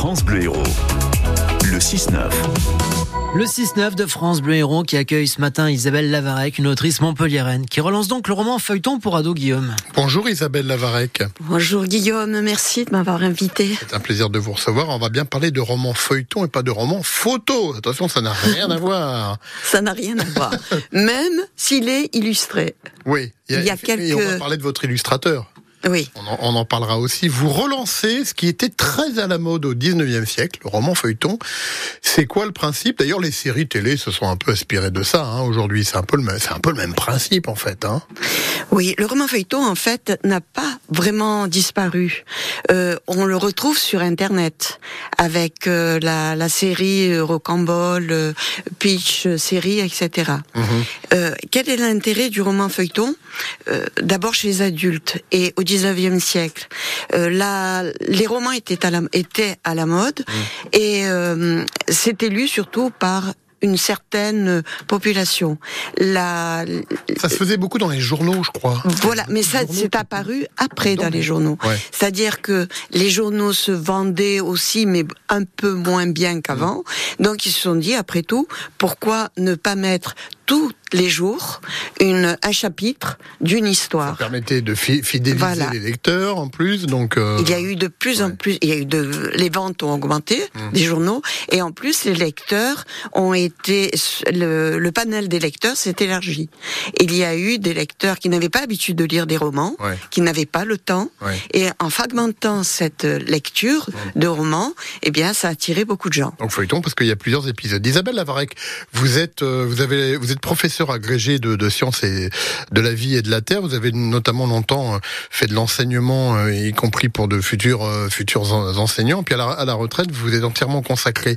France Bleu Héros. Le 6-9. Le 6-9 de France Bleu Héros qui accueille ce matin Isabelle Lavarec, une autrice montpelliéraine, qui relance donc le roman feuilleton pour ado Guillaume. Bonjour Isabelle Lavarec. Bonjour Guillaume, merci de m'avoir invité. C'est un plaisir de vous recevoir. On va bien parler de roman feuilleton et pas de roman photo. Attention, ça n'a rien à voir. Ça n'a rien à voir. Même s'il est illustré. Oui, il y a, quelques... Et on va parler de votre illustrateur. Oui. On en, parlera aussi. Vous relancez ce qui était très à la mode au 19e siècle, le roman feuilleton. C'est quoi le principe? D'ailleurs, les séries télé se sont un peu inspirées de ça. Hein. Aujourd'hui, c'est un peu le même, c'est un peu le même principe en fait. Hein. Oui, le roman feuilleton en fait n'a pas vraiment disparu. Euh, on le retrouve sur Internet avec euh, la, la, série euh, Rocambole, euh, Pitch, série, etc. Mhm. Euh, quel est l'intérêt du roman feuilleton? D'abord chez les adultes et au 19e siècle. Euh, les romans étaient à la, étaient à la mode mmh. et euh, c'était lu surtout par une certaine population. La... Ça se faisait beaucoup dans les journaux, je crois. Voilà, mais ça c'est apparu après dans les journaux. C'est-à-dire que les journaux se vendaient aussi, mais un peu moins bien qu'avant. Mmh. Donc ils se sont dit, après tout, pourquoi ne pas mettre tous les jours une, un chapitre d'une histoire. Ça permettait de fidéliser les lecteurs en plus, donc. Euh, il y a eu de plus en plus, il y a eu de, les ventes ont augmenté mmh. des journaux et en plus les lecteurs ont été, le, le panel des lecteurs s'est élargi. Il y a eu des lecteurs qui n'avaient pas l'habitude de lire des romans, qui n'avaient pas le temps et en fragmentant cette lecture mmh. de romans, eh bien ça a attiré beaucoup de gens. Donc feuilleton parce qu'il y a plusieurs épisodes. Isabelle Lavarec, vous êtes, euh, vous avez, vous êtes professeur agrégé de, sciences et de la vie et de la terre. Vous avez notamment longtemps euh, fait de l'enseignement, euh, y compris pour de futurs euh, futurs enseignants. Puis à la, à la retraite, vous êtes entièrement consacré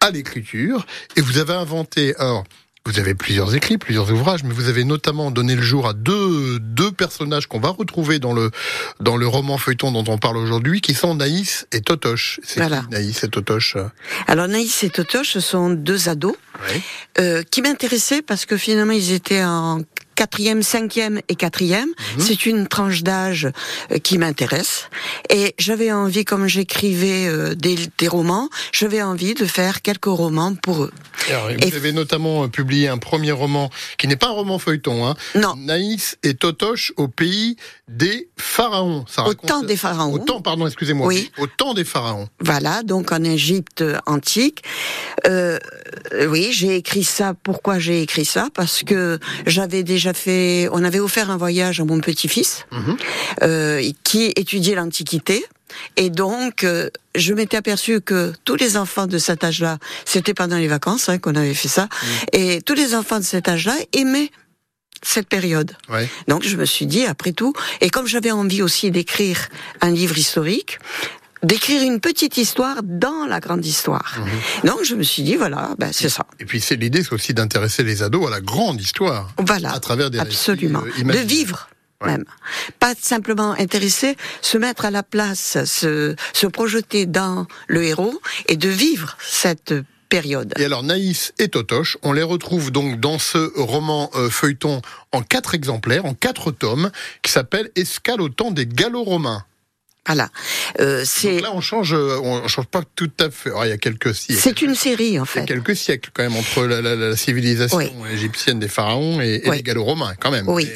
à l'écriture et vous avez inventé. Alors, vous avez plusieurs écrits, plusieurs ouvrages, mais vous avez notamment donné le jour à deux, deux personnages qu'on va retrouver dans le, dans le roman feuilleton dont on parle aujourd'hui, qui sont Naïs et Totoche. C'est voilà. Naïs et Totoche Alors Naïs et Totoche, ce sont deux ados euh, qui m'intéressaient parce que finalement ils étaient en quatrième, cinquième et quatrième. Mhm. C'est une tranche d'âge euh, qui m'intéresse. Et j'avais envie, comme j'écrivais euh, des, des, romans, j'avais envie de faire quelques romans pour eux. vous avez notamment euh, publié un premier roman qui n'est pas un roman feuilleton. Hein, non. Naïs et Totoche au pays des pharaons. Ça au temps des pharaons. Au temps, pardon, excusez-moi. Oui. Au temps des pharaons. Voilà, donc en Égypte antique. Euh, oui, j'ai écrit ça. Pourquoi j'ai écrit ça? Parce que j'avais déjà fait, on avait offert un voyage à mon petit-fils mhm. euh, qui étudiait l'Antiquité. Et donc, euh, je m'étais aperçu que tous les enfants de cet âge-là, c'était pendant les vacances hein, qu'on avait fait ça, mhm. et tous les enfants de cet âge-là aimaient cette période. Donc je me suis dit, après tout, et comme j'avais envie aussi d'écrire un livre historique, d'écrire une petite histoire dans la grande histoire. Mhm. Donc je me suis dit voilà, ben, c'est ça. Et puis c'est l'idée, c'est aussi d'intéresser les ados à la grande histoire. Voilà. À travers des absolument euh, de vivre. Même. Pas simplement intéresser, se mettre à la place, se, se projeter dans le héros et de vivre cette période. Et alors Naïs et Totoche, on les retrouve donc dans ce roman euh, feuilleton en quatre exemplaires, en quatre tomes, qui s'appelle Escale au temps des Gallo-Romains. Voilà. Euh, c'est là on change, euh, on change pas tout à fait. il y a quelques siècles. C'est une série en fait. Il y a quelques siècles quand même entre la, civilisation égyptienne des pharaons et, les gallo-romains quand même. Oui.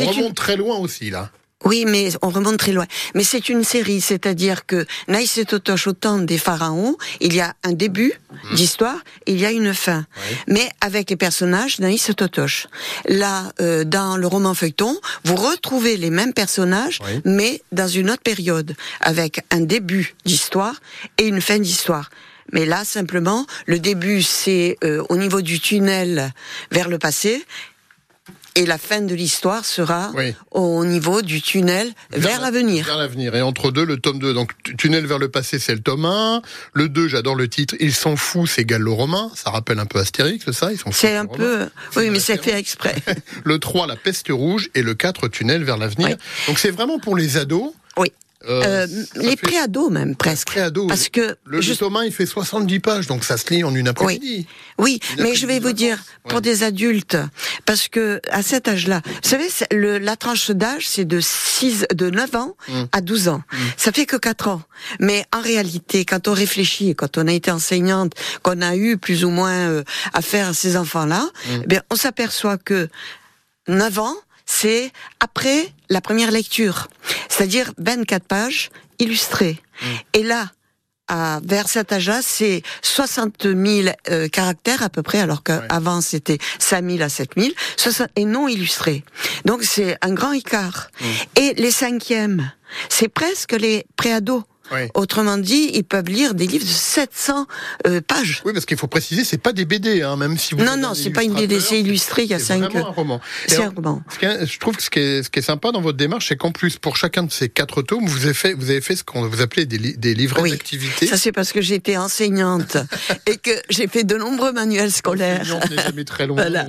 on remonte très loin aussi là. Oui, mais on remonte très loin. Mais c'est une série, c'est-à-dire que Naïs et Totoche, au temps des pharaons, il y a un début mmh. d'histoire, il y a une fin. Mais avec les personnages Naïs et Totoche. Là, euh, dans le roman feuilleton, vous retrouvez les mêmes personnages, mais dans une autre période, avec un début d'histoire et une fin d'histoire. Mais là, simplement, le début, c'est euh, au niveau du tunnel vers le passé, et la fin de l'histoire sera au niveau du tunnel vers, l'avenir. Vers l'avenir. Et entre deux, le tome 2. Donc, tunnel vers le passé, c'est le tome 1. Le 2, j'adore le titre. Ils s'en fout, c'est gallo-romain. Ça rappelle un peu Astérix, ça? Ils s'en C'est un peu, oui, mais c'est fait exprès. le 3, la peste rouge. Et le 4, tunnel vers l'avenir. Donc, c'est vraiment pour les ados. Euh, ça les préados même presque. Préado, Parce que Le, je- Thomas, il fait 70 pages, donc ça se lit en une après-midi. Oui, Une mais je vais vous dire pour ouais. des adultes, parce que à cet âge-là, vous savez, le, la tranche d'âge c'est de 6, de 9 ans Mm. à 12 ans. Ça fait que 4 ans. Mais en réalité, quand on réfléchit, quand on a été enseignante, qu'on a eu plus ou moins euh, affaire à ces enfants-là, Mm. eh bien, on s'aperçoit que 9 ans, c'est après la première lecture, c'est-à-dire 24 pages illustrées. Mm. Et là, à, vers cet âge-là, c'est 60 000 euh, caractères à peu près, alors qu'avant c'était 5 000 à 7 000, 60 et non illustrés. Donc c'est un grand écart. Mm. Et les cinquièmes, c'est presque les préados. Autrement dit, ils peuvent lire des livres de 700 euh, pages. Oui, parce qu'il faut préciser, c'est pas des BD, hein, même si vous. Non, non, c'est pas une BD, c'est illustré, il y a c'est cinq. vraiment un roman. C'est un roman. ce qui est- je trouve que ce qui est, ce qui est sympa dans votre démarche, c'est qu'en plus, pour chacun de ces quatre tomes, vous avez fait, vous avez fait ce qu'on vous appelez des, li- des livrets Oui. d'activité. Ça, c'est parce que j'étais enseignante et que j'ai fait de nombreux manuels scolaires. Jamais très loin, Voilà.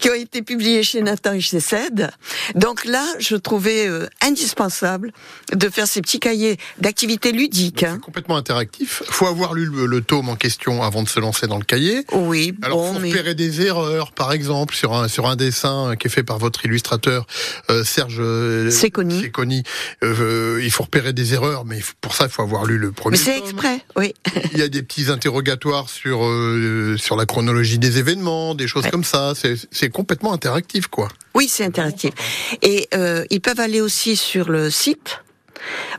qui ont été publiés chez Nathan et chez CED. Donc là, je trouvais euh, indispensable de faire ces petits cahiers d'activités ludiques. C'est complètement interactif. Faut avoir lu le, le tome en question avant de se lancer dans le cahier. Oui, Alors, bon, faut mais repérer des erreurs, par exemple, sur un sur un dessin qui est fait par votre illustrateur euh, Serge euh, Séconi. Séconi. Euh, il faut repérer des erreurs, mais il pour ça, il faut avoir lu le premier. mais c'est exprès, oui. Il y a des petits interrogatoires sur euh, sur la chronologie des événements, des choses Ouais. comme ça. C'est c'est complètement interactif, quoi. Oui, c'est interactif. Et ils peuvent aller aussi sur le site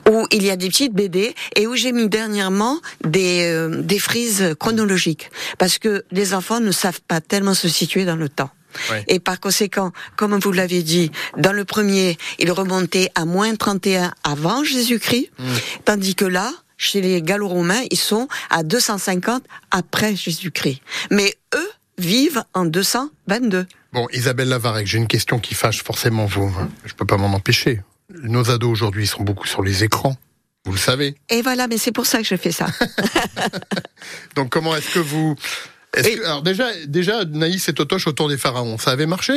où il y a des petites BD et où j'ai mis dernièrement des, euh, des frises chronologiques parce que les enfants ne savent pas tellement se situer dans le temps. Ouais. Et par conséquent, comme vous l'avez dit, dans le premier, il remontait à moins 31 avant Jésus-Christ, tandis que là, chez les Gallo-Romains, ils sont à 250 après Jésus-Christ. Mais eux vivent en 222. Bon, Isabelle Lavarec, j'ai une question qui fâche forcément vous. hein. Je peux pas m'en empêcher. Nos ados aujourd'hui sont beaucoup sur les écrans. Vous le savez. Et voilà, mais c'est pour ça que je fais ça. Donc comment est-ce que vous est-ce Et- que- alors déjà, déjà, Naïs et Totoche autour des pharaons, ça avait marché?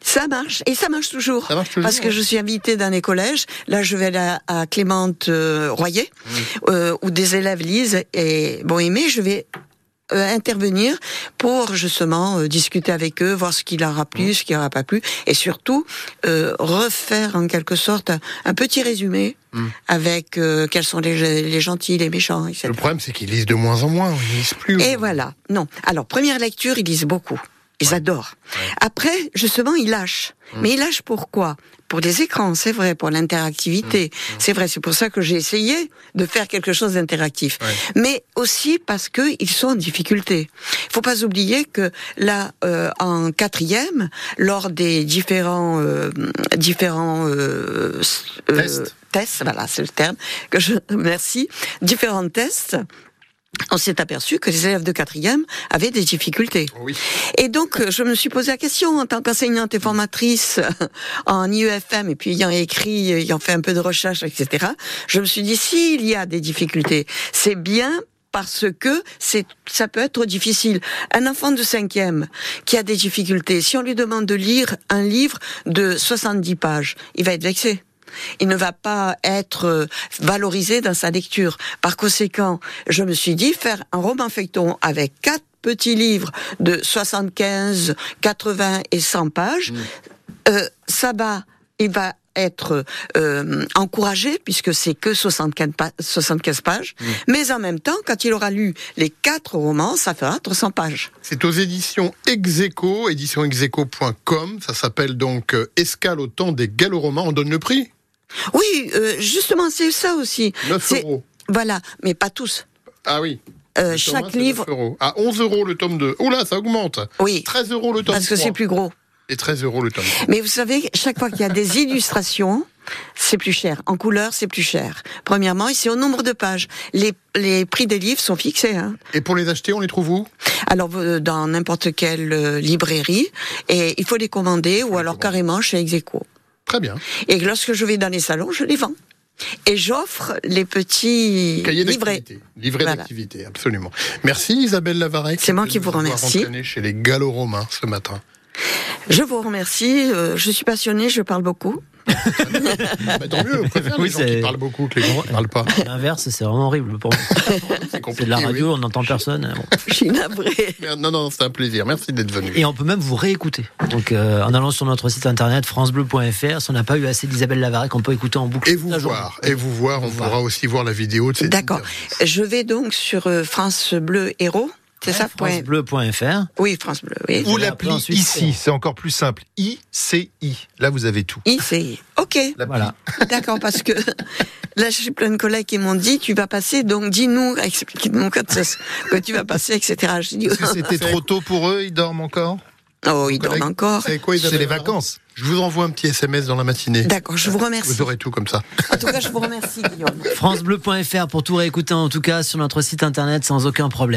Ça marche, et ça marche toujours. Ça marche toujours, Parce que je suis invitée dans les collèges. Là, je vais aller à, à Clémente euh, Royer, Mmh. euh, où des élèves lisent et bon aimé. Je vais intervenir pour justement euh, discuter avec eux, voir ce qui leur a Mmh. plu, ce qui leur a pas plu, et surtout euh, refaire en quelque sorte un, petit résumé Mmh. avec euh, quels sont les, les gentils, les méchants, etc. Le problème, c'est qu'ils lisent de moins en moins. Ils lisent plus. Et voilà. Non. Alors, première lecture, ils lisent beaucoup. Ils adorent. Après, justement, ils lâchent. Mmh. Mais ils lâchent pourquoi? Pour les écrans, c'est vrai, pour l'interactivité. Mmh. C'est vrai, c'est pour ça que j'ai essayé de faire quelque chose d'interactif. Ouais. Mais aussi parce que ils sont en difficulté. Il faut pas oublier que là, euh, en quatrième, lors des différents euh, différents euh, euh, Tests. tests, voilà, c'est le terme que je merci, différents tests on s'est aperçu que les élèves de quatrième avaient des difficultés. Oui. Et donc, euh, je me suis posé la question en tant qu'enseignante et formatrice en IEFM, et puis ayant écrit, ayant fait un peu de recherche, etc., je me suis dit, s'il y a des difficultés, c'est bien parce que c'est, ça peut être difficile. Un enfant de cinquième qui a des difficultés, si on lui demande de lire un livre de 70 pages, il va être vexé. Il ne va pas être euh, valorisé dans sa lecture. Par conséquent, je me suis dit faire un roman feuilleton avec quatre petits livres de 75, 80 et 100 pages. Euh, ça va, il va être euh, encouragé puisque c'est que 75, pa- 75 pages. Mais en même temps, quand il aura lu les quatre romans, ça fera 300 pages. C'est aux éditions Execo, éditionexeco.com. Ça s'appelle donc Escale au temps des gallo-romains. On donne le prix? Oui, euh, justement, c'est ça aussi. 9 C'est- euros. Voilà, mais pas tous. Ah oui. Euh, chaque livre, 9 euros. À 11 euros le tome 2. Oula, ça augmente. oui, 13 euros le tome parce que 3. c'est plus gros. Et 13 euros le tome 3. Mais vous savez, chaque fois qu'il y a des illustrations, c'est plus cher. En couleur, c'est plus cher. Premièrement, c'est au nombre de pages. Les, les prix des livres sont fixés. Hein. Et pour les acheter, on les trouve où? Alors, euh, dans n'importe quelle euh, librairie, et il faut les commander, ou alors carrément chez Execo. Très bien. Et lorsque je vais dans les salons, je les vends. Et j'offre les petits Cahier livrets. d'activité. Livret Voilà. d'activité, absolument. Merci Isabelle Lavarec. C'est moi qui vous remercie. chez les gallo-romains ce matin. Je vous remercie. euh, je suis passionnée, je parle beaucoup. Bah, tant mieux, on préfère Oui, les gens qui parlent beaucoup que les gens qui parlent pas. L'inverse, c'est vraiment horrible pour moi. C'est de la oui. radio, on n'entend personne. Bon. Je suis navrée. Mais Non, non, c'est un plaisir. Merci d'être venu. Et on peut même vous réécouter. Donc, euh, en allant sur notre site internet francebleu.fr, si on n'a pas eu assez d'Isabelle Lavarec, on peut écouter en boucle. Et vous la journée. voir, et vous voir, on voir. pourra aussi voir la vidéo de cette D'accord. Je vais donc sur euh, France Bleu Héros. C'est ça francebleu.fr. Oui, France Bleu. Oui. Ou l'appli ici, c'est encore plus simple. ICI. Là, vous avez tout. ICI. Ok, L'appli. Voilà. d'accord, parce que là, j'ai plein de collègues qui m'ont dit, tu vas passer, donc dis-nous, explique-nous quand tu vas passer, etc. Dit, que c'était trop tôt pour eux Ils dorment encore oh, ils dorment encore. C'est quoi, C'est les vacances. Je vous envoie un petit SMS dans la matinée. D'accord, je vous remercie. Vous aurez tout comme ça. En tout cas, je vous remercie, Guillaume. francebleu.fr pour tout réécouter en tout cas sur notre site internet sans aucun problème.